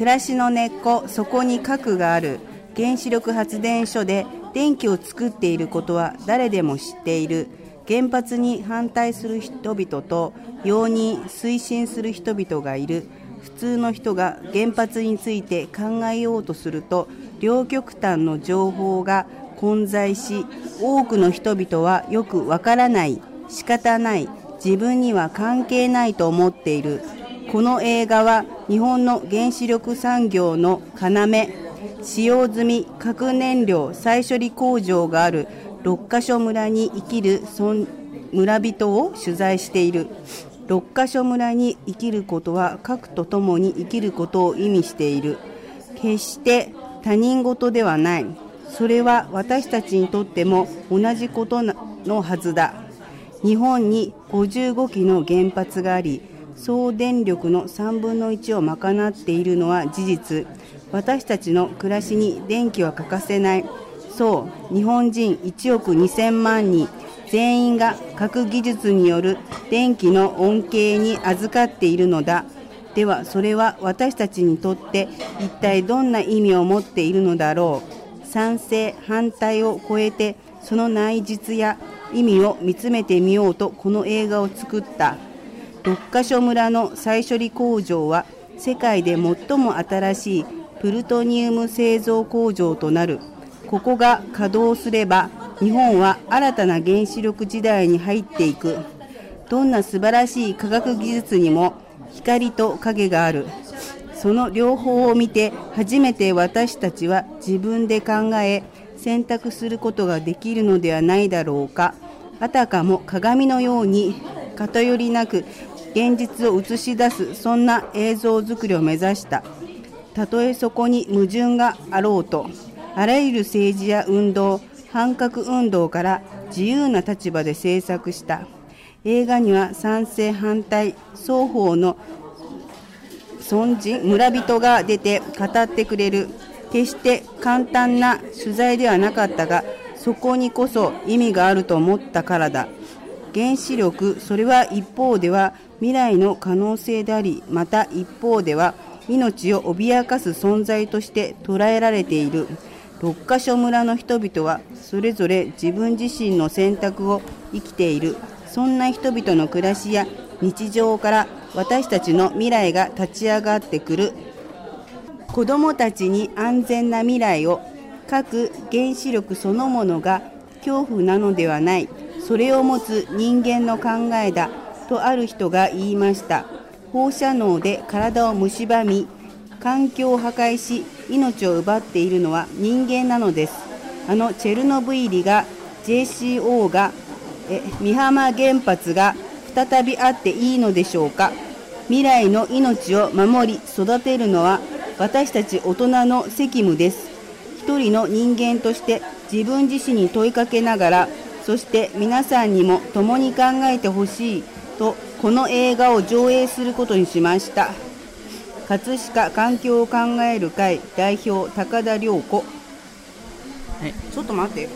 暮らしの根っこそこに核がある。原子力発電所で電気を作っていることは誰でも知っている。原発に反対する人々と容認推進する人々がいる。普通の人が原発について考えようとすると両極端の情報が混在し多くの人々はよくわからない。仕方ない。自分には関係ないと思っている。この映画は日本の原子力産業の要使用済み核燃料再処理工場がある六ヶ所村に生きる村人を取材している。六ヶ所村に生きることは核とともに生きることを意味している。決して他人事ではない。それは私たちにとっても同じことのはずだ。日本に55基の原発があり総電力の3分の1を賄っているのは事実。私たちの暮らしに電気は欠かせない。そう日本人1億2000万人。全員が核技術による電気の恩恵に預かっているのだ。ではそれは私たちにとって一体どんな意味を持っているのだろう。賛成反対を超えてその内実や意味を見つめてみようとこの映画を作った。六ヶ所村の再処理工場は世界で最も新しいプルトニウム製造工場となる。ここが稼働すれば日本は新たな原子力時代に入っていく。どんな素晴らしい科学技術にも光と影がある。その両方を見て初めて私たちは自分で考え選択することができるのではないだろうか。あたかも鏡のように偏りなく現実を映し出すそんな映像作りを目指した。たとえそこに矛盾があろうとあらゆる政治や運動反核運動から自由な立場で制作した。映画には賛成反対双方の尊人村人が出て語ってくれる。決して簡単な取材ではなかったがそこにこそ意味があると思ったからだ。原子力それは一方では未来の可能性でありまた一方では命を脅かす存在として捉えられている。六ヶ所村の人々はそれぞれ自分自身の選択を生きている。そんな人々の暮らしや日常から私たちの未来が立ち上がってくる。子どもたちに安全な未来を各原子力そのものが恐怖なのではない。それを持つ人間の考えだとある人が言いました。放射能で体を蝕み環境を破壊し命を奪っているのは人間なのです。あのチェルノブイリが JCO がえ美浜原発が再びあっていいのでしょうか。未来の命を守り育てるのは私たち大人の責務です。一人の人間として自分自身に問いかけながらそして皆さんにも共に考えてほしいとこの映画を上映することにしました。葛飾環境を考える会代表高田涼子。はい。ちょっと待って